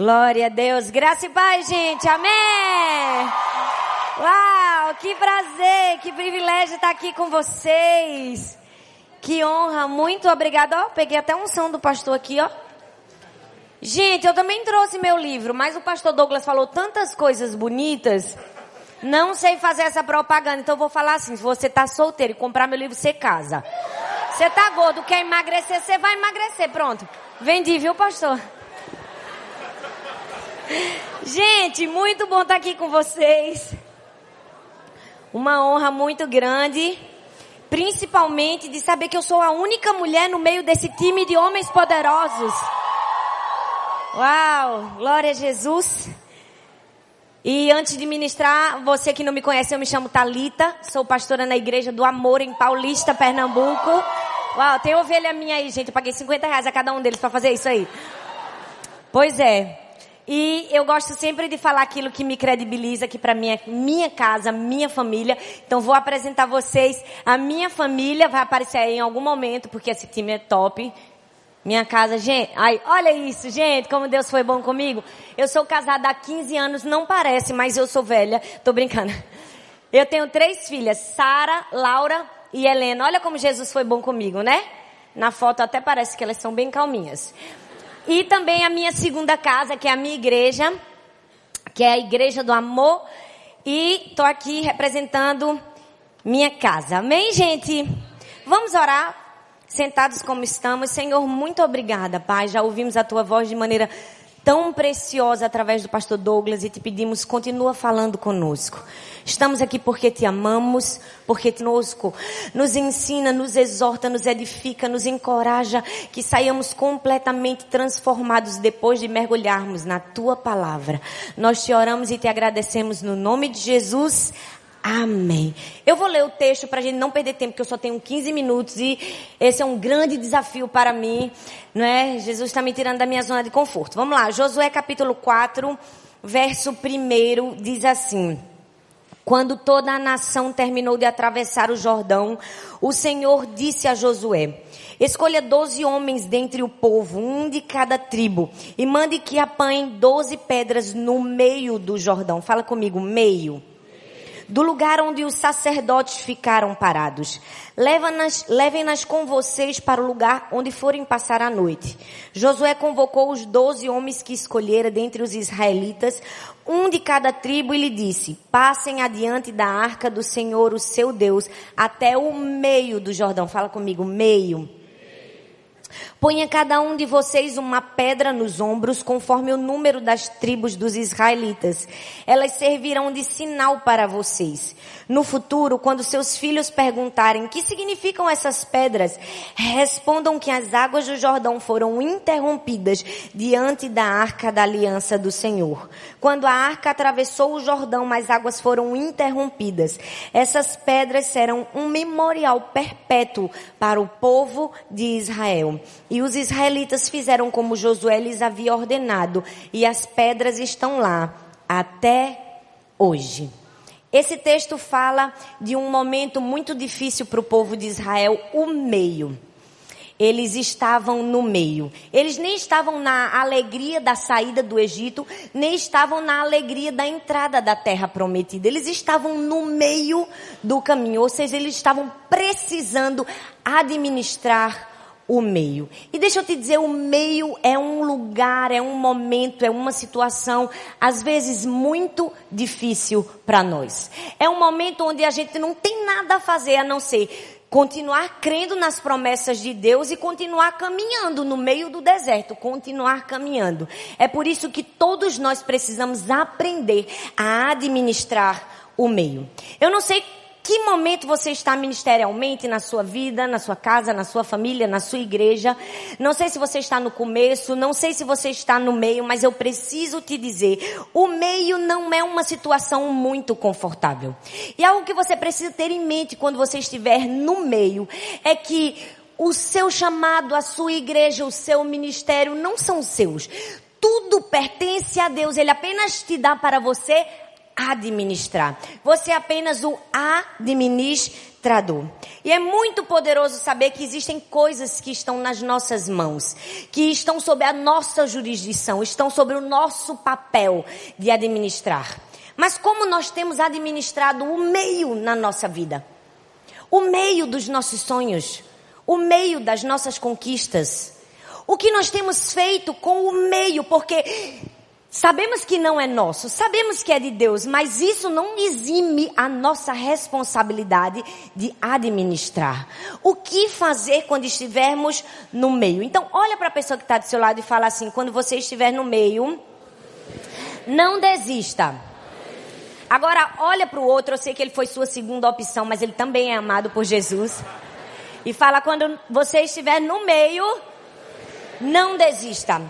Glória a Deus. Graça e paz, gente. Amém. Uau, que prazer, que privilégio estar aqui com vocês. Que honra, muito obrigada. Ó, peguei até um som do pastor aqui, ó. Gente, eu também trouxe meu livro, mas o pastor Douglas falou tantas coisas bonitas. Não sei fazer essa propaganda, então eu vou falar assim: se você tá solteiro e comprar meu livro, você casa. Você tá gordo, quer emagrecer, você vai emagrecer, pronto. Vendi, viu, pastor? Gente, muito bom estar aqui com vocês. Uma honra muito grande, principalmente de saber que eu sou a única mulher no meio desse time de homens poderosos. Uau, glória a Jesus. E antes de ministrar, você que não me conhece, eu me chamo Talita, sou pastora na Igreja do Amor em Paulista, Pernambuco. Uau, tem ovelha minha aí, gente, eu paguei 50 reais a cada um deles para fazer isso aí. Pois é. E eu gosto sempre de falar aquilo que me credibiliza aqui para minha minha casa, minha família. Então vou apresentar vocês a minha família, vai aparecer aí em algum momento porque esse time é top. Minha casa, gente, ai, olha isso, gente, como Deus foi bom comigo. Eu sou casada há 15 anos, não parece, mas eu sou velha. Tô brincando. Eu tenho três filhas, Sara, Laura e Helena. Olha como Jesus foi bom comigo, né? Na foto até parece que elas são bem calminhas. E também a minha segunda casa, que é a minha igreja, que é a Igreja do Amor. E tô aqui representando minha casa. Amém, gente? Vamos orar? Sentados como estamos. Senhor, muito obrigada, Pai. Já ouvimos a tua voz de maneira tão preciosa através do pastor Douglas e te pedimos, continua falando conosco. Estamos aqui porque te amamos, porque conosco nos ensina, nos exorta, nos edifica, nos encoraja, que saiamos completamente transformados depois de mergulharmos na tua palavra. Nós te oramos e te agradecemos no nome de Jesus. Amém. Eu vou ler o texto para a gente não perder tempo, porque eu só tenho 15 minutos e esse é um grande desafio para mim, não é? Jesus está me tirando da minha zona de conforto. Vamos lá, Josué capítulo 4, verso 1 diz assim. Quando toda a nação terminou de atravessar o Jordão, o Senhor disse a Josué, escolha doze homens dentre o povo, um de cada tribo, e mande que apanhem doze pedras no meio do Jordão. Fala comigo, meio do lugar onde os sacerdotes ficaram parados. Levem-nas levem -nas com vocês para o lugar onde forem passar a noite. Josué convocou os doze homens que escolhera dentre os israelitas, um de cada tribo, e lhe disse, passem adiante da arca do Senhor, o seu Deus, até o meio do Jordão. Fala comigo, meio Ponha cada um de vocês uma pedra nos ombros, conforme o número das tribos dos israelitas. Elas servirão de sinal para vocês. No futuro, quando seus filhos perguntarem que significam essas pedras, respondam que as águas do Jordão foram interrompidas diante da arca da aliança do Senhor. Quando a arca atravessou o Jordão, as águas foram interrompidas. Essas pedras serão um memorial perpétuo para o povo de Israel. E os israelitas fizeram como Josué lhes havia ordenado, e as pedras estão lá até hoje. Esse texto fala de um momento muito difícil para o povo de Israel, o meio. Eles estavam no meio. Eles nem estavam na alegria da saída do Egito, nem estavam na alegria da entrada da terra prometida. Eles estavam no meio do caminho, ou seja, eles estavam precisando administrar o meio. E deixa eu te dizer, o meio é um lugar, é um momento, é uma situação, às vezes muito difícil para nós. É um momento onde a gente não tem nada a fazer a não ser continuar crendo nas promessas de Deus e continuar caminhando no meio do deserto, continuar caminhando. É por isso que todos nós precisamos aprender a administrar o meio. Eu não sei que momento você está ministerialmente na sua vida, na sua casa, na sua família, na sua igreja. Não sei se você está no começo, não sei se você está no meio, mas eu preciso te dizer, o meio não é uma situação muito confortável. E algo que você precisa ter em mente quando você estiver no meio é que o seu chamado, a sua igreja, o seu ministério não são seus. Tudo pertence a Deus. Ele apenas te dá para você administrar. Você é apenas o administrador. E é muito poderoso saber que existem coisas que estão nas nossas mãos, que estão sob a nossa jurisdição, estão sobre o nosso papel de administrar. Mas como nós temos administrado o meio na nossa vida? O meio dos nossos sonhos, o meio das nossas conquistas. O que nós temos feito com o meio, porque Sabemos que não é nosso, sabemos que é de Deus, mas isso não exime a nossa responsabilidade de administrar. O que fazer quando estivermos no meio? Então, olha para a pessoa que está do seu lado e fala assim: quando você estiver no meio, não desista. Agora, olha para o outro, eu sei que ele foi sua segunda opção, mas ele também é amado por Jesus. E fala: quando você estiver no meio, não desista.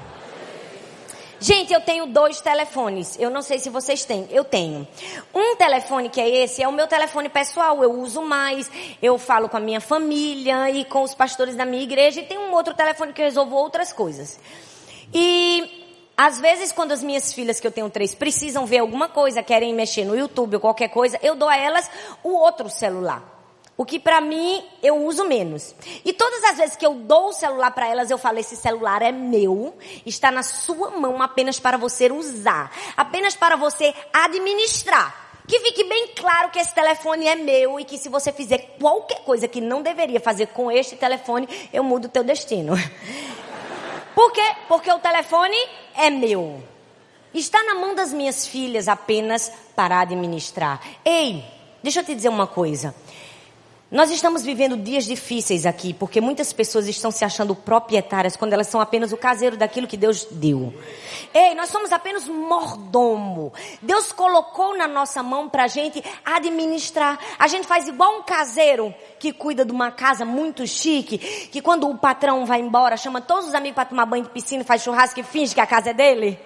Gente, eu tenho dois telefones. Eu não sei se vocês têm. Eu tenho. Um telefone que é esse é o meu telefone pessoal. Eu uso mais. Eu falo com a minha família e com os pastores da minha igreja. E tem um outro telefone que eu resolvo outras coisas. E às vezes, quando as minhas filhas, que eu tenho três, precisam ver alguma coisa, querem mexer no YouTube ou qualquer coisa, eu dou a elas o outro celular. O que para mim eu uso menos. E todas as vezes que eu dou o celular para elas, eu falo: esse celular é meu, está na sua mão apenas para você usar, apenas para você administrar. Que fique bem claro que esse telefone é meu e que se você fizer qualquer coisa que não deveria fazer com este telefone, eu mudo o teu destino. Por quê? Porque o telefone é meu. Está na mão das minhas filhas apenas para administrar. Ei, deixa eu te dizer uma coisa. Nós estamos vivendo dias difíceis aqui, porque muitas pessoas estão se achando proprietárias quando elas são apenas o caseiro daquilo que Deus deu. Ei, nós somos apenas mordomo. Deus colocou na nossa mão para a gente administrar. A gente faz igual um caseiro que cuida de uma casa muito chique, que quando o patrão vai embora, chama todos os amigos para tomar banho de piscina, faz churrasco e finge que a casa é dele.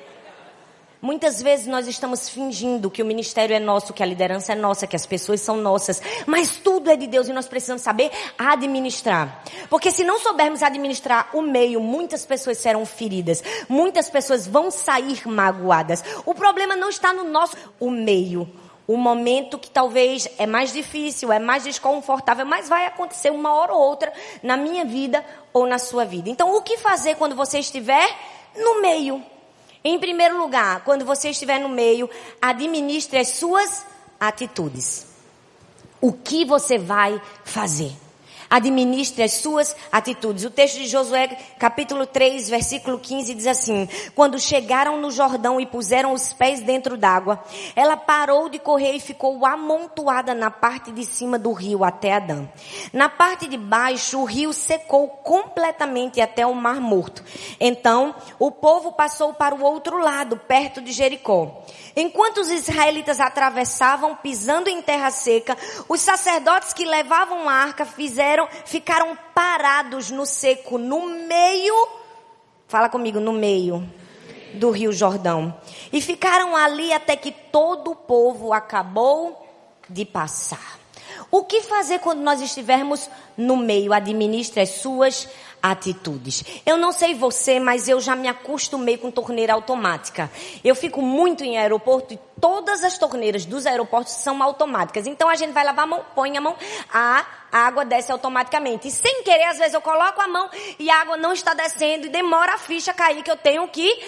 Muitas vezes nós estamos fingindo que o ministério é nosso, que a liderança é nossa, que as pessoas são nossas, mas tudo é de Deus e nós precisamos saber administrar. Porque se não soubermos administrar o meio, muitas pessoas serão feridas, muitas pessoas vão sair magoadas. O problema não está no nosso o meio. O momento que talvez é mais difícil, é mais desconfortável, mas vai acontecer uma hora ou outra na minha vida ou na sua vida. Então, o que fazer quando você estiver no meio? Em primeiro lugar, quando você estiver no meio, administre as suas atitudes. O que você vai fazer? Administre as suas atitudes. O texto de Josué, capítulo 3, versículo 15, diz assim: Quando chegaram no Jordão e puseram os pés dentro d'água, ela parou de correr e ficou amontoada na parte de cima do rio até Adã. Na parte de baixo, o rio secou completamente até o Mar Morto. Então, o povo passou para o outro lado, perto de Jericó. Enquanto os israelitas atravessavam, pisando em terra seca, os sacerdotes que levavam a arca fizeram, ficaram parados no seco, no meio, fala comigo, no meio do rio Jordão. E ficaram ali até que todo o povo acabou de passar. O que fazer quando nós estivermos no meio? Administre as suas atitudes. Eu não sei você, mas eu já me acostumei com torneira automática. Eu fico muito em aeroporto e todas as torneiras dos aeroportos são automáticas. Então a gente vai lavar a mão, põe a mão, a água desce automaticamente. E sem querer, às vezes eu coloco a mão e a água não está descendo e demora a ficha cair que eu tenho que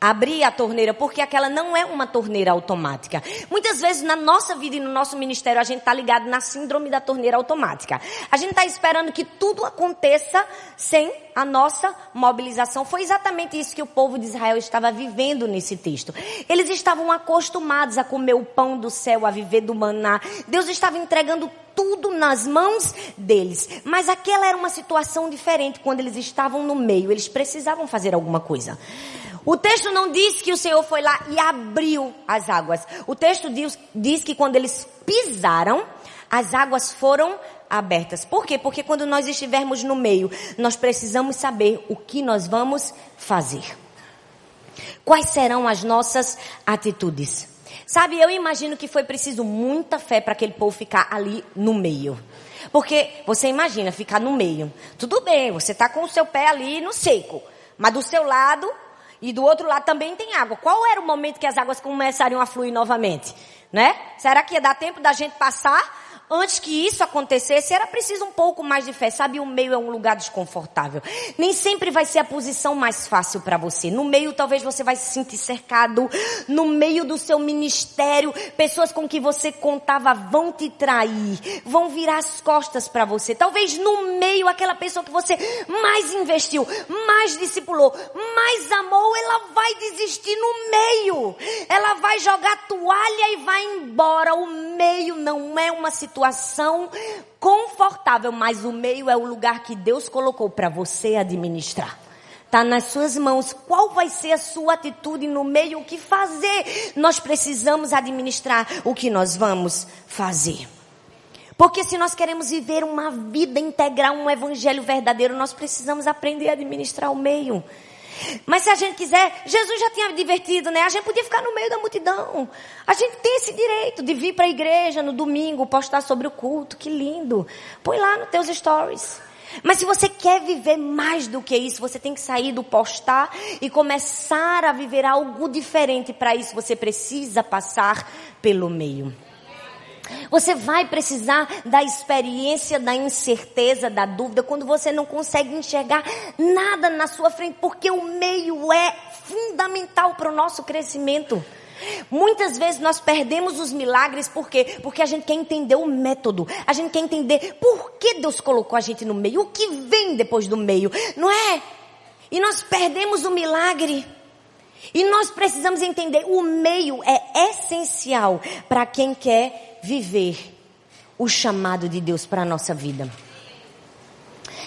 abrir a torneira, porque aquela não é uma torneira automática. Muitas vezes na nossa vida e no nosso ministério a gente está ligado na síndrome da torneira automática. A gente está esperando que tudo aconteça sem a nossa mobilização. Foi exatamente isso que o povo de Israel estava vivendo nesse texto. Eles estavam acostumados a comer o pão do céu, a viver do maná. Deus estava entregando tudo nas mãos deles. Mas aquela era uma situação diferente quando eles estavam no meio. Eles precisavam fazer alguma coisa. O texto não diz que o Senhor foi lá e abriu as águas. O texto diz, diz que quando eles pisaram, as águas foram abertas. Por quê? Porque quando nós estivermos no meio, nós precisamos saber o que nós vamos fazer. Quais serão as nossas atitudes? Sabe, eu imagino que foi preciso muita fé para aquele povo ficar ali no meio. Porque você imagina ficar no meio. Tudo bem, você está com o seu pé ali no seco. Mas do seu lado e do outro lado também tem água. Qual era o momento que as águas começariam a fluir novamente? né? Será que ia dar tempo da gente passar? Antes que isso acontecesse, era preciso um pouco mais de fé. Sabe, o meio é um lugar desconfortável. Nem sempre vai ser a posição mais fácil para você. No meio, talvez você vai se sentir cercado. No meio do seu ministério, pessoas com que você contava vão te trair, vão virar as costas para você. Talvez no meio, aquela pessoa que você mais investiu, mais discipulou, mais amou, ela vai desistir no meio. Ela vai jogar toalha e vai embora. O meio não é uma situação situação confortável, mas o meio é o lugar que Deus colocou para você administrar. Está nas suas mãos. Qual vai ser a sua atitude no meio? O que fazer? Nós precisamos administrar o que nós vamos fazer. Porque se nós queremos viver uma vida integral, um evangelho verdadeiro, nós precisamos aprender a administrar o meio. Mas se a gente quiser, Jesus já tinha divertido, né? A gente podia ficar no meio da multidão. A gente tem esse direito de vir para a igreja no domingo, postar sobre o culto. Que lindo. Põe lá nos teus stories. Mas se você quer viver mais do que isso, você tem que sair do postar e começar a viver algo diferente. Para isso, você precisa passar pelo meio. Você vai precisar da experiência, da incerteza, da dúvida, quando você não consegue enxergar nada na sua frente, porque o meio é fundamental para o nosso crescimento. Muitas vezes nós perdemos os milagres por quê? Porque a gente quer entender o método. A gente quer entender por que Deus colocou a gente no meio, o que vem depois do meio, não é? E nós perdemos o milagre. E nós precisamos entender, o meio é essencial para quem quer viver o chamado de Deus para a nossa vida.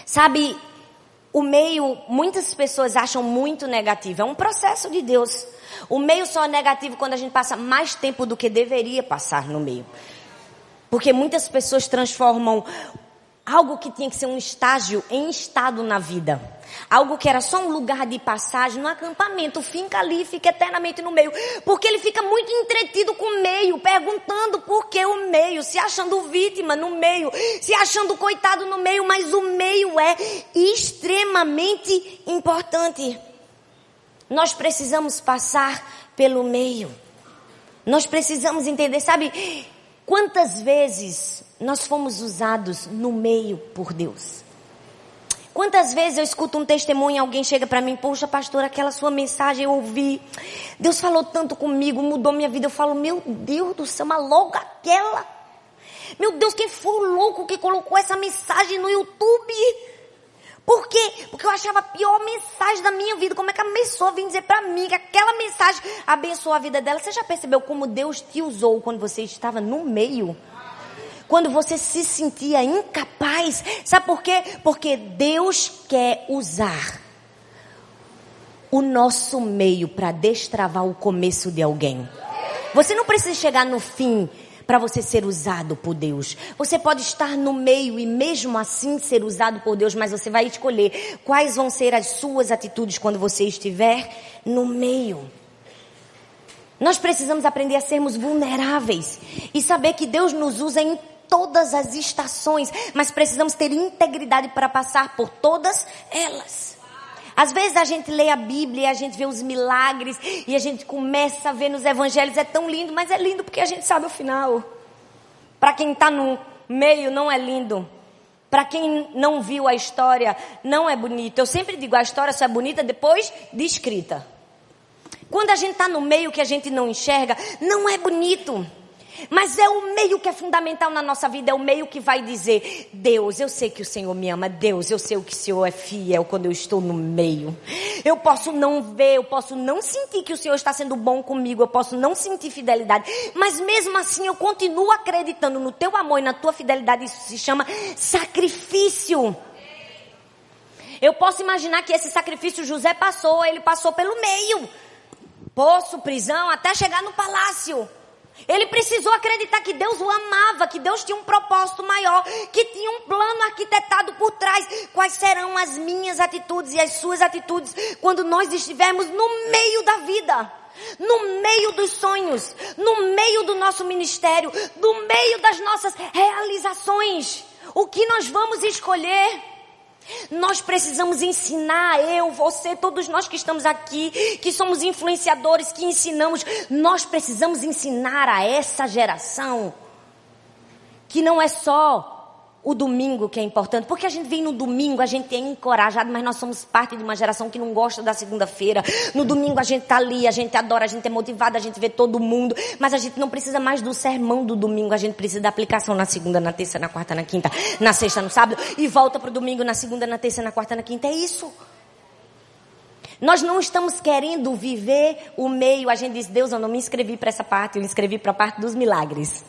Sabe, o meio, muitas pessoas acham muito negativo. É um processo de Deus. O meio só é negativo quando a gente passa mais tempo do que deveria passar no meio. Porque muitas pessoas transformam algo que tinha que ser um estágio em estado na vida. Algo que era só um lugar de passagem no acampamento, fica ali, fica eternamente no meio. Porque ele fica muito entretido com o meio, perguntando por que o meio, se achando vítima no meio, se achando coitado no meio, mas o meio é extremamente importante. Nós precisamos passar pelo meio. Nós precisamos entender, sabe, quantas vezes nós fomos usados no meio por Deus. Quantas vezes eu escuto um testemunho alguém chega para mim, poxa pastor, aquela sua mensagem eu ouvi, Deus falou tanto comigo, mudou minha vida. Eu falo, meu Deus do céu, mas logo aquela. Meu Deus, quem foi o louco que colocou essa mensagem no YouTube? Por quê? Porque eu achava a pior mensagem da minha vida. Como é que a pessoa vem dizer para mim que aquela mensagem abençoou a vida dela? Você já percebeu como Deus te usou quando você estava no meio? Quando você se sentia incapaz. Sabe por quê? Porque Deus quer usar o nosso meio para destravar o começo de alguém. Você não precisa chegar no fim para você ser usado por Deus. Você pode estar no meio e mesmo assim ser usado por Deus, mas você vai escolher quais vão ser as suas atitudes quando você estiver no meio. Nós precisamos aprender a sermos vulneráveis e saber que Deus nos usa em todas as estações, mas precisamos ter integridade para passar por todas elas. Às vezes a gente lê a Bíblia, a gente vê os milagres e a gente começa a ver nos evangelhos, é tão lindo, mas é lindo porque a gente sabe o final. Para quem está no meio não é lindo. Para quem não viu a história, não é bonito. Eu sempre digo, a história só é bonita depois de escrita. Quando a gente está no meio que a gente não enxerga, não é bonito. Mas é o meio que é fundamental na nossa vida, é o meio que vai dizer: Deus, eu sei que o Senhor me ama, Deus, eu sei que o Senhor é fiel quando eu estou no meio. Eu posso não ver, eu posso não sentir que o Senhor está sendo bom comigo, eu posso não sentir fidelidade, mas mesmo assim eu continuo acreditando no teu amor e na tua fidelidade. Isso se chama sacrifício. Eu posso imaginar que esse sacrifício José passou, ele passou pelo meio. Poço, prisão, até chegar no palácio. Ele precisou acreditar que Deus o amava, que Deus tinha um propósito maior, que tinha um plano arquitetado por trás. Quais serão as minhas atitudes e as suas atitudes quando nós estivermos no meio da vida? No meio dos sonhos, no meio do nosso ministério, no meio das nossas realizações. O que nós vamos escolher? Nós precisamos ensinar, eu, você, todos nós que estamos aqui, que somos influenciadores, que ensinamos, nós precisamos ensinar a essa geração que não é só o domingo que é importante, porque a gente vem no domingo, a gente é encorajado, mas nós somos parte de uma geração que não gosta da segunda-feira. No domingo a gente tá ali, a gente adora, a gente é motivado, a gente vê todo mundo, mas a gente não precisa mais do sermão do domingo, a gente precisa da aplicação na segunda, na terça, na quarta, na quinta, na sexta, no sábado, e volta pro domingo, na segunda, na terça, na quarta, na quinta. É isso. Nós não estamos querendo viver o meio. A gente diz, Deus, eu não me inscrevi para essa parte, eu me inscrevi para a parte dos milagres.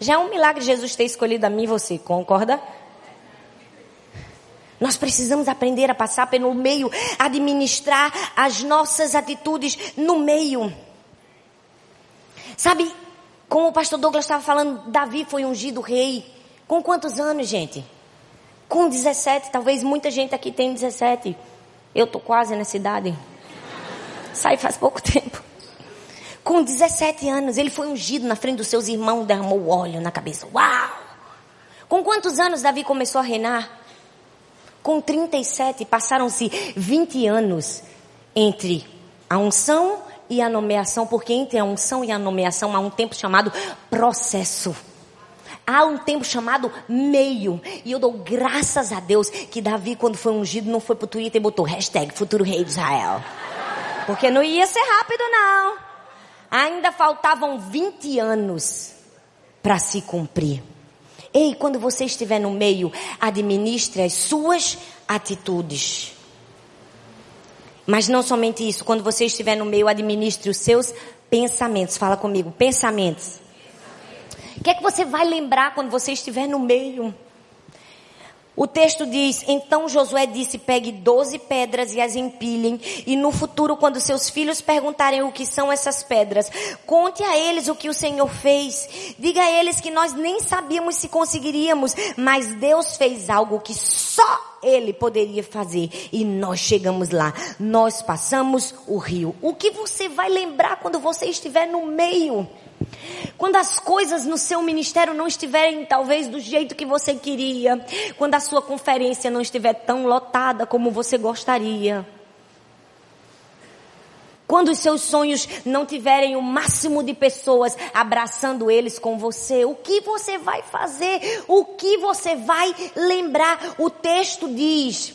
Já é um milagre Jesus ter escolhido a mim e você, concorda? Nós precisamos aprender a passar pelo meio, administrar as nossas atitudes no meio. Sabe, como o pastor Douglas estava falando, Davi foi ungido rei. Com quantos anos, gente? Com 17, talvez muita gente aqui tem 17. Eu tô quase nessa idade. Sai faz pouco tempo. Com 17 anos, ele foi ungido na frente dos seus irmãos, derramou óleo na cabeça. Uau! Com quantos anos Davi começou a reinar? Com 37, passaram-se 20 anos entre a unção e a nomeação, porque entre a unção e a nomeação há um tempo chamado processo. Há um tempo chamado meio. E eu dou graças a Deus que Davi, quando foi ungido, não foi pro Twitter e botou hashtag futuro rei de Israel. Porque não ia ser rápido, não ainda faltavam 20 anos para se cumprir. Ei, quando você estiver no meio, administre as suas atitudes. Mas não somente isso, quando você estiver no meio, administre os seus pensamentos. Fala comigo, pensamentos. O que é que você vai lembrar quando você estiver no meio? O texto diz: Então Josué disse: Pegue doze pedras e as empilhem, e no futuro, quando seus filhos perguntarem o que são essas pedras, conte a eles o que o Senhor fez. Diga a eles que nós nem sabíamos se conseguiríamos, mas Deus fez algo que só Ele poderia fazer. E nós chegamos lá. Nós passamos o rio. O que você vai lembrar quando você estiver no meio? Quando as coisas no seu ministério não estiverem talvez do jeito que você queria, quando a sua conferência não estiver tão lotada como você gostaria, quando os seus sonhos não tiverem o máximo de pessoas abraçando eles com você, o que você vai fazer? O que você vai lembrar? O texto diz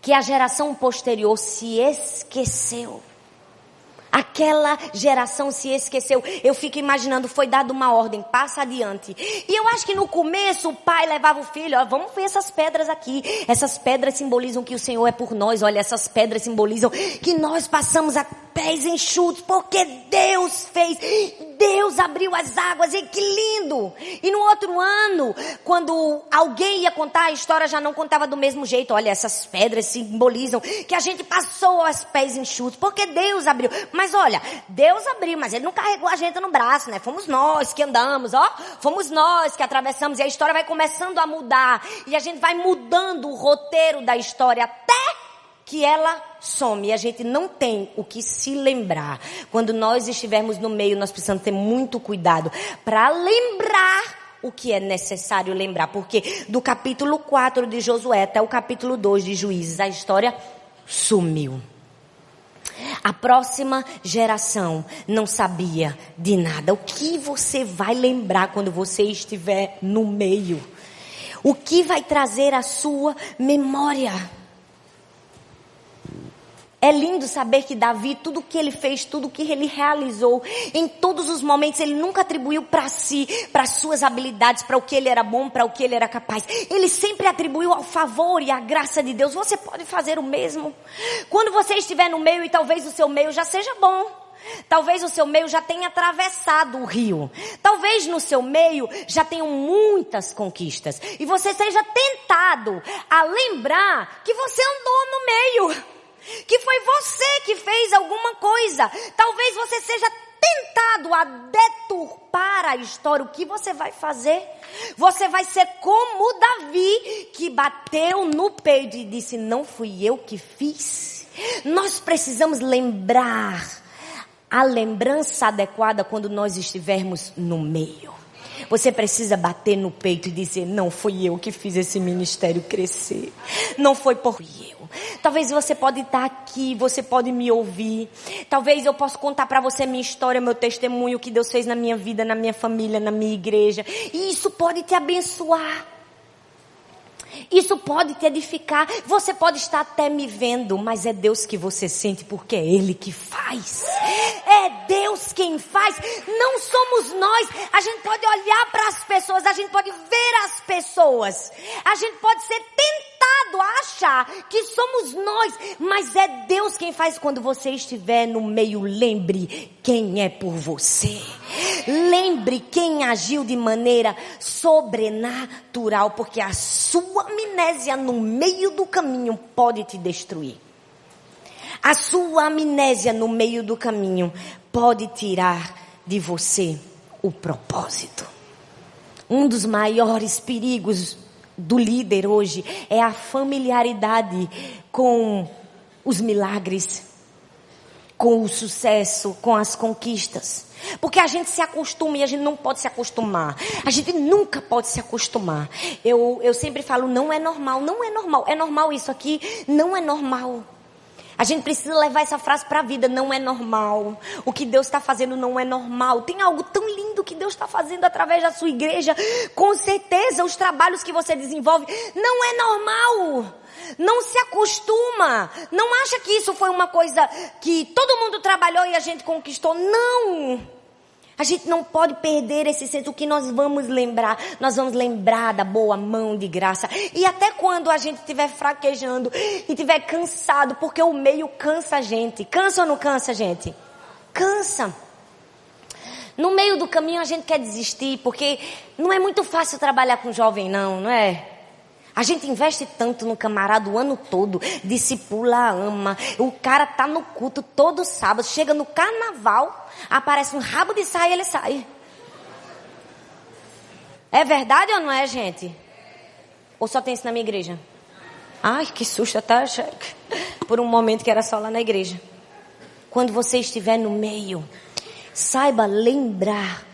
que a geração posterior se esqueceu Aquela geração se esqueceu. Eu fico imaginando, foi dada uma ordem, passa adiante. E eu acho que no começo o pai levava o filho, ó, vamos ver essas pedras aqui. Essas pedras simbolizam que o Senhor é por nós. Olha, essas pedras simbolizam que nós passamos a pés enxutos, porque Deus fez. Deus abriu as águas, e que lindo! E no outro ano, quando alguém ia contar a história, já não contava do mesmo jeito. Olha, essas pedras simbolizam que a gente passou aos pés enxutos, porque Deus abriu. Mas olha, Deus abriu, mas Ele não carregou a gente no braço, né? Fomos nós que andamos, ó. Fomos nós que atravessamos e a história vai começando a mudar. E a gente vai mudando o roteiro da história até que ela some. E a gente não tem o que se lembrar. Quando nós estivermos no meio, nós precisamos ter muito cuidado para lembrar o que é necessário lembrar. Porque do capítulo 4 de Josué até o capítulo 2 de Juízes, a história sumiu. A próxima geração não sabia de nada. O que você vai lembrar quando você estiver no meio? O que vai trazer a sua memória? É lindo saber que Davi, tudo que ele fez, tudo que ele realizou, em todos os momentos, ele nunca atribuiu para si, para suas habilidades, para o que ele era bom, para o que ele era capaz. Ele sempre atribuiu ao favor e à graça de Deus. Você pode fazer o mesmo. Quando você estiver no meio e talvez o seu meio já seja bom. Talvez o seu meio já tenha atravessado o rio. Talvez no seu meio já tenham muitas conquistas. E você seja tentado a lembrar que você andou no meio que foi você que fez alguma coisa. Talvez você seja tentado a deturpar a história. O que você vai fazer? Você vai ser como Davi, que bateu no peito e disse: Não fui eu que fiz. Nós precisamos lembrar a lembrança adequada quando nós estivermos no meio. Você precisa bater no peito e dizer: Não fui eu que fiz esse ministério crescer. Não foi por eu. Talvez você pode estar aqui, você pode me ouvir. Talvez eu possa contar para você minha história, meu testemunho, o que Deus fez na minha vida, na minha família, na minha igreja. E isso pode te abençoar. Isso pode te edificar. Você pode estar até me vendo, mas é Deus que você sente porque é Ele que faz. É Deus quem faz. Não somos nós. A gente pode olhar para as pessoas, a gente pode ver as pessoas. A gente pode ser tentado a achar que somos nós, mas é Deus quem faz quando você estiver no meio. Lembre quem é por você. Lembre quem agiu de maneira sobrenatural, porque a sua amnésia no meio do caminho pode te destruir. A sua amnésia no meio do caminho pode tirar de você o propósito. Um dos maiores perigos do líder hoje é a familiaridade com os milagres, com o sucesso, com as conquistas. Porque a gente se acostuma e a gente não pode se acostumar. A gente nunca pode se acostumar. Eu, eu sempre falo, não é normal, não é normal. É normal isso aqui? Não é normal. A gente precisa levar essa frase para a vida. Não é normal. O que Deus está fazendo não é normal. Tem algo tão lindo que Deus está fazendo através da sua igreja. Com certeza, os trabalhos que você desenvolve não é normal. Não se acostuma. Não acha que isso foi uma coisa que todo mundo trabalhou e a gente conquistou. Não. A gente não pode perder esse senso. O que nós vamos lembrar? Nós vamos lembrar da boa mão de graça. E até quando a gente estiver fraquejando e estiver cansado, porque o meio cansa a gente. Cansa ou não cansa, gente? Cansa. No meio do caminho a gente quer desistir, porque não é muito fácil trabalhar com jovem, não, não é? A gente investe tanto no camarada o ano todo, discipula, ama. O cara tá no culto todo sábado, chega no carnaval, aparece um rabo de saia e ele sai. É verdade ou não é, gente? Ou só tem isso na minha igreja? Ai, que susto, tá? Por um momento que era só lá na igreja. Quando você estiver no meio, saiba lembrar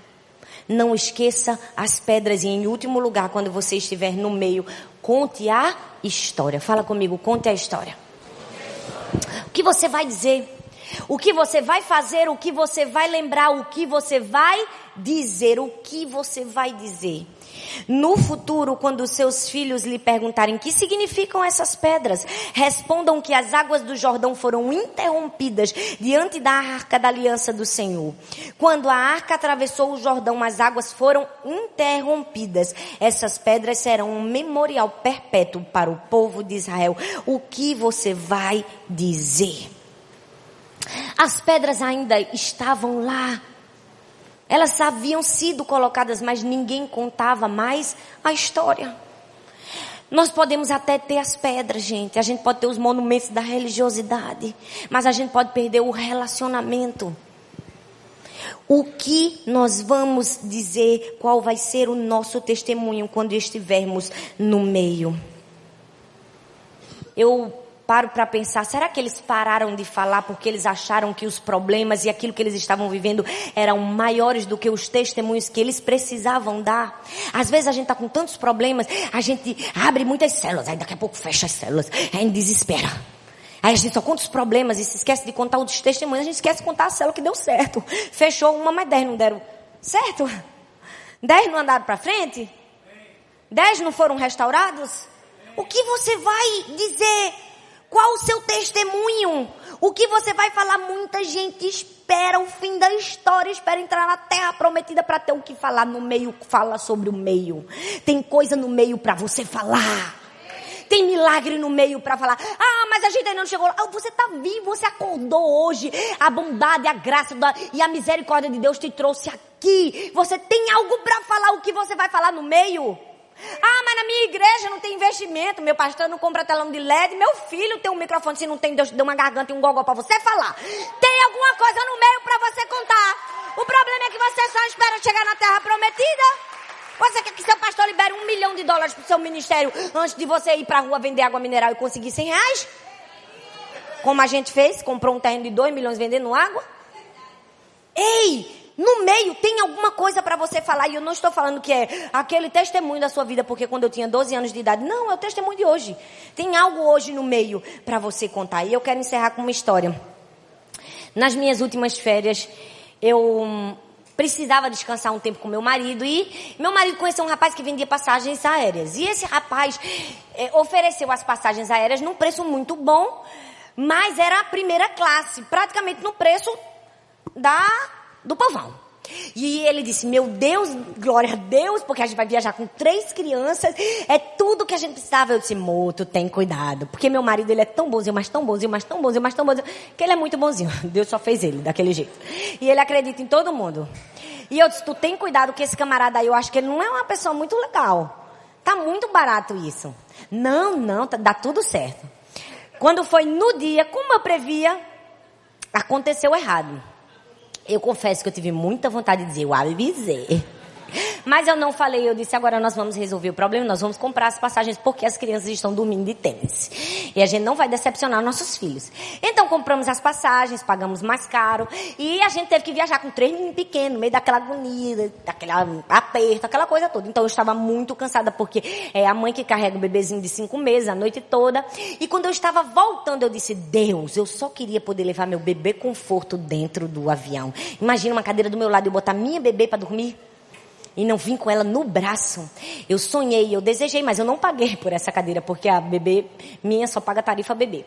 não esqueça as pedras e em último lugar, quando você estiver no meio, conte a história. Fala comigo, conte a história. O que você vai dizer? O que você vai fazer? O que você vai lembrar? O que você vai dizer? O que você vai dizer? No futuro, quando seus filhos lhe perguntarem que significam essas pedras, respondam que as águas do Jordão foram interrompidas diante da arca da aliança do Senhor. Quando a arca atravessou o Jordão, as águas foram interrompidas. Essas pedras serão um memorial perpétuo para o povo de Israel. O que você vai dizer? As pedras ainda estavam lá elas haviam sido colocadas, mas ninguém contava mais a história. Nós podemos até ter as pedras, gente. A gente pode ter os monumentos da religiosidade. Mas a gente pode perder o relacionamento. O que nós vamos dizer? Qual vai ser o nosso testemunho quando estivermos no meio? Eu paro para pensar, será que eles pararam de falar porque eles acharam que os problemas e aquilo que eles estavam vivendo eram maiores do que os testemunhos que eles precisavam dar? Às vezes a gente está com tantos problemas, a gente abre muitas células, aí daqui a pouco fecha as células, aí desespera. Aí a gente só conta os problemas e se esquece de contar os testemunhos, a gente esquece de contar a célula que deu certo. Fechou uma, mas dez não deram certo? Dez não andaram para frente? Dez não foram restaurados? O que você vai dizer qual o seu testemunho? O que você vai falar? Muita gente espera o fim da história, espera entrar na terra prometida para ter o que falar. No meio, fala sobre o meio. Tem coisa no meio para você falar. Tem milagre no meio para falar. Ah, mas a gente ainda não chegou lá. Ah, você está vivo, você acordou hoje. A bondade, a graça e a misericórdia de Deus te trouxe aqui. Você tem algo para falar. O que você vai falar no meio? Ah, mas na minha igreja não tem investimento, meu pastor não compra telão de LED, meu filho tem um microfone, se não tem, Deus deu uma garganta e um gogó para você falar. Tem alguma coisa no meio para você contar. O problema é que você só espera chegar na terra prometida. Você quer que seu pastor libere um milhão de dólares pro seu ministério antes de você ir pra rua vender água mineral e conseguir 100 reais? Como a gente fez, comprou um terreno de 2 milhões vendendo água? Ei, no meio tem alguma coisa para você falar. E eu não estou falando que é aquele testemunho da sua vida, porque quando eu tinha 12 anos de idade. Não, é o testemunho de hoje. Tem algo hoje no meio para você contar. E eu quero encerrar com uma história. Nas minhas últimas férias, eu precisava descansar um tempo com meu marido e meu marido conheceu um rapaz que vendia passagens aéreas. E esse rapaz eh, ofereceu as passagens aéreas num preço muito bom, mas era a primeira classe, praticamente no preço da do povão. E ele disse: Meu Deus, glória a Deus, porque a gente vai viajar com três crianças, é tudo que a gente precisava. Eu disse: Moto, tem cuidado, porque meu marido ele é tão bonzinho, mas tão bonzinho, mas tão bonzinho, mas tão bonzinho, que ele é muito bonzinho. Deus só fez ele daquele jeito. E ele acredita em todo mundo. E eu disse: Tu tem cuidado, que esse camarada aí, eu acho que ele não é uma pessoa muito legal. Tá muito barato isso. Não, não, tá, dá tudo certo. Quando foi no dia, como eu previa, aconteceu errado. Eu confesso que eu tive muita vontade de dizer, eu avisei. Mas eu não falei, eu disse, agora nós vamos resolver o problema, nós vamos comprar as passagens porque as crianças estão dormindo de tênis. E a gente não vai decepcionar nossos filhos. Então compramos as passagens, pagamos mais caro e a gente teve que viajar com três meninos pequenos, no meio daquela agonia, daquela aperto, aquela coisa toda. Então eu estava muito cansada porque é a mãe que carrega o bebezinho de cinco meses a noite toda. E quando eu estava voltando, eu disse, Deus, eu só queria poder levar meu bebê conforto dentro do avião. Imagina uma cadeira do meu lado e botar minha bebê para dormir e não vim com ela no braço. Eu sonhei, eu desejei, mas eu não paguei por essa cadeira, porque a bebê minha só paga tarifa bebê.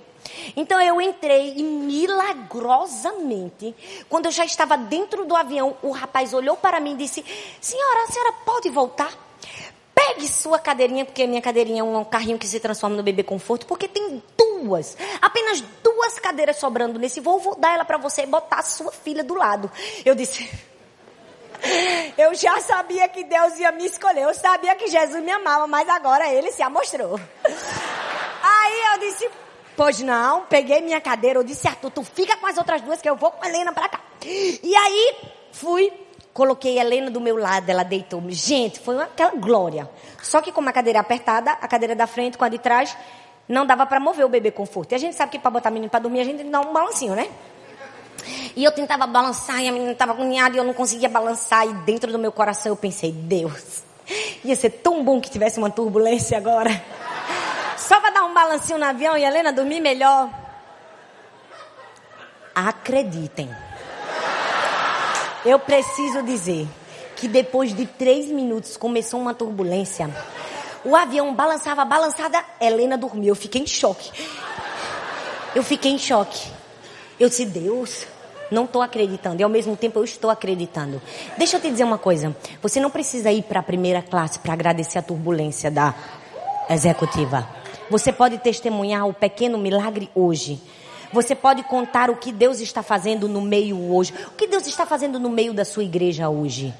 Então eu entrei e milagrosamente, quando eu já estava dentro do avião, o rapaz olhou para mim e disse: Senhora, a senhora pode voltar? Pegue sua cadeirinha, porque a minha cadeirinha é um carrinho que se transforma no bebê conforto, porque tem duas, apenas duas cadeiras sobrando nesse voo. Vou dar ela para você e botar a sua filha do lado. Eu disse. Eu já sabia que Deus ia me escolher. Eu sabia que Jesus me amava, mas agora ele se amostrou. Aí eu disse, pois não, peguei minha cadeira, eu disse, Arthur, tu fica com as outras duas que eu vou com a Helena para cá. E aí fui, coloquei a Helena do meu lado, ela deitou. Gente, foi aquela glória. Só que com uma cadeira apertada, a cadeira da frente com a de trás, não dava para mover o bebê conforto. E a gente sabe que para botar menino para dormir, a gente dá um balancinho, né? E eu tentava balançar e a menina estava agoniada e eu não conseguia balançar. E dentro do meu coração eu pensei, Deus, ia ser tão bom que tivesse uma turbulência agora. Só para dar um balancinho no avião e a Helena dormir melhor. Acreditem. Eu preciso dizer que depois de três minutos começou uma turbulência. O avião balançava, balançada, Helena dormiu. Eu fiquei em choque. Eu fiquei em choque. Eu disse, Deus, não estou acreditando. E ao mesmo tempo eu estou acreditando. Deixa eu te dizer uma coisa. Você não precisa ir para a primeira classe para agradecer a turbulência da executiva. Você pode testemunhar o pequeno milagre hoje. Você pode contar o que Deus está fazendo no meio hoje. O que Deus está fazendo no meio da sua igreja hoje.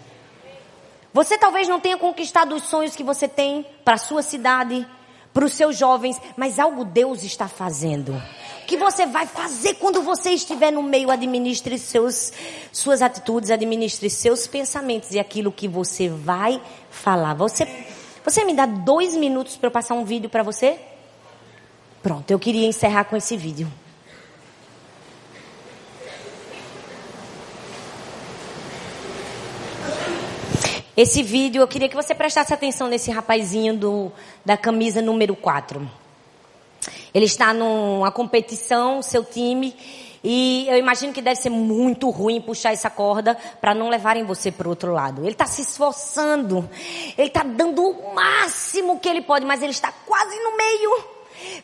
Você talvez não tenha conquistado os sonhos que você tem para a sua cidade, para os seus jovens, mas algo Deus está fazendo que você vai fazer quando você estiver no meio? Administre seus, suas atitudes, administre seus pensamentos e aquilo que você vai falar. Você, você me dá dois minutos para eu passar um vídeo para você? Pronto, eu queria encerrar com esse vídeo. Esse vídeo, eu queria que você prestasse atenção nesse rapazinho do, da camisa número 4. Ele está numa competição, seu time, e eu imagino que deve ser muito ruim puxar essa corda para não levarem você para o outro lado. Ele está se esforçando, ele está dando o máximo que ele pode, mas ele está quase no meio.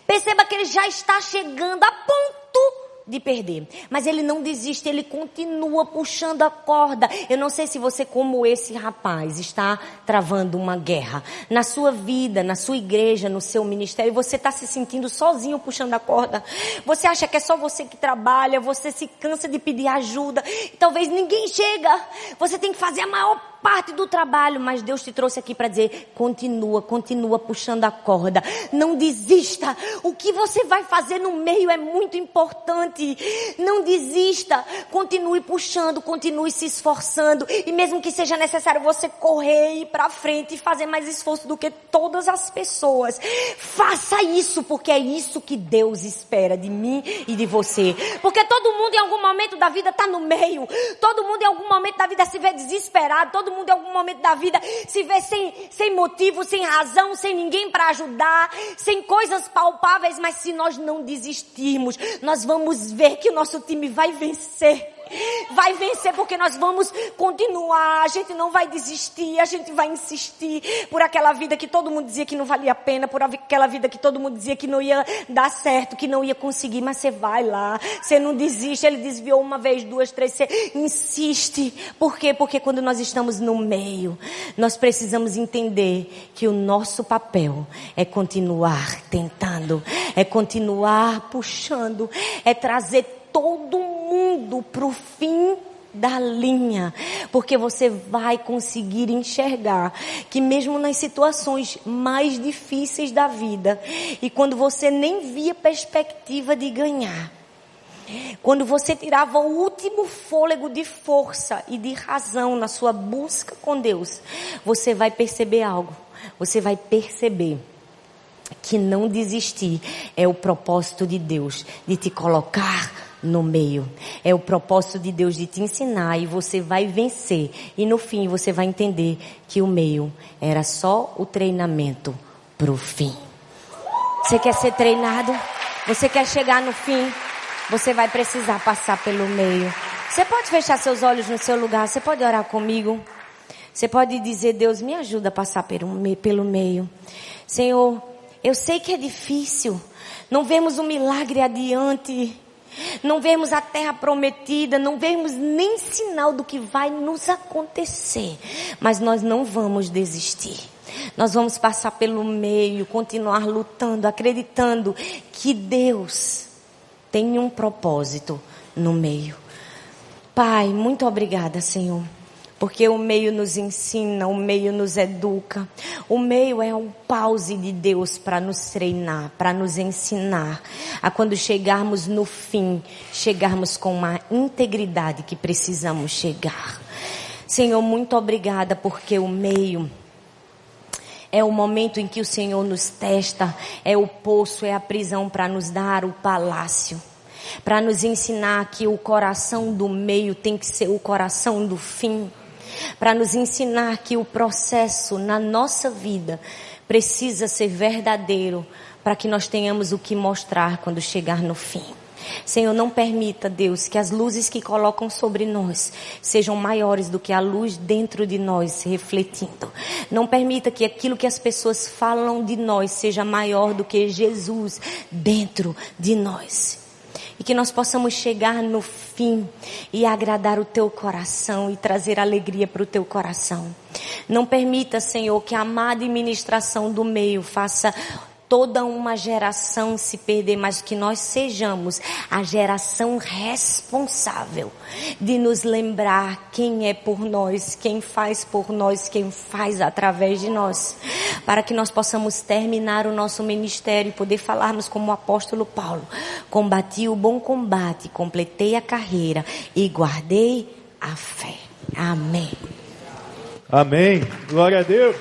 Perceba que ele já está chegando a ponto de perder. Mas ele não desiste, ele continua puxando a corda. Eu não sei se você, como esse rapaz, está travando uma guerra na sua vida, na sua igreja, no seu ministério. Você está se sentindo sozinho puxando a corda. Você acha que é só você que trabalha, você se cansa de pedir ajuda. Talvez ninguém chega. Você tem que fazer a maior parte do trabalho, mas Deus te trouxe aqui para dizer: continua, continua puxando a corda. Não desista. O que você vai fazer no meio é muito importante. Não desista. Continue puxando, continue se esforçando. E mesmo que seja necessário você correr e ir para frente e fazer mais esforço do que todas as pessoas, faça isso, porque é isso que Deus espera de mim e de você. Porque todo mundo em algum momento da vida está no meio. Todo mundo em algum momento da vida se vê desesperado. Todo mundo em algum momento da vida se vê sem, sem motivo, sem razão, sem ninguém para ajudar, sem coisas palpáveis. Mas se nós não desistirmos, nós vamos ver que o nosso time vai vencer vai vencer porque nós vamos continuar, a gente não vai desistir, a gente vai insistir por aquela vida que todo mundo dizia que não valia a pena, por aquela vida que todo mundo dizia que não ia dar certo, que não ia conseguir, mas você vai lá, você não desiste, ele desviou uma vez, duas, três, você insiste. Por quê? Porque quando nós estamos no meio, nós precisamos entender que o nosso papel é continuar tentando, é continuar puxando, é trazer todo mundo para o fim da linha, porque você vai conseguir enxergar que mesmo nas situações mais difíceis da vida e quando você nem via perspectiva de ganhar, quando você tirava o último fôlego de força e de razão na sua busca com Deus, você vai perceber algo. Você vai perceber que não desistir é o propósito de Deus de te colocar no meio. É o propósito de Deus de te ensinar e você vai vencer. E no fim você vai entender que o meio era só o treinamento para o fim. Você quer ser treinado? Você quer chegar no fim? Você vai precisar passar pelo meio. Você pode fechar seus olhos no seu lugar. Você pode orar comigo. Você pode dizer, Deus, me ajuda a passar pelo meio. Senhor, eu sei que é difícil. Não vemos um milagre adiante. Não vemos a terra prometida, não vemos nem sinal do que vai nos acontecer. Mas nós não vamos desistir. Nós vamos passar pelo meio, continuar lutando, acreditando que Deus tem um propósito no meio. Pai, muito obrigada, Senhor porque o meio nos ensina, o meio nos educa. O meio é um pause de Deus para nos treinar, para nos ensinar. A quando chegarmos no fim, chegarmos com uma integridade que precisamos chegar. Senhor, muito obrigada porque o meio é o momento em que o Senhor nos testa, é o poço, é a prisão para nos dar o palácio para nos ensinar que o coração do meio tem que ser o coração do fim para nos ensinar que o processo na nossa vida precisa ser verdadeiro para que nós tenhamos o que mostrar quando chegar no fim. Senhor, não permita, Deus, que as luzes que colocam sobre nós sejam maiores do que a luz dentro de nós refletindo. Não permita que aquilo que as pessoas falam de nós seja maior do que Jesus dentro de nós e que nós possamos chegar no fim e agradar o teu coração e trazer alegria para o teu coração. Não permita, Senhor, que a má administração do meio faça toda uma geração se perder, mas que nós sejamos a geração responsável de nos lembrar quem é por nós, quem faz por nós, quem faz através de nós, para que nós possamos terminar o nosso ministério e poder falarmos como o apóstolo Paulo: combati o bom combate, completei a carreira e guardei a fé. Amém. Amém. Glória a Deus.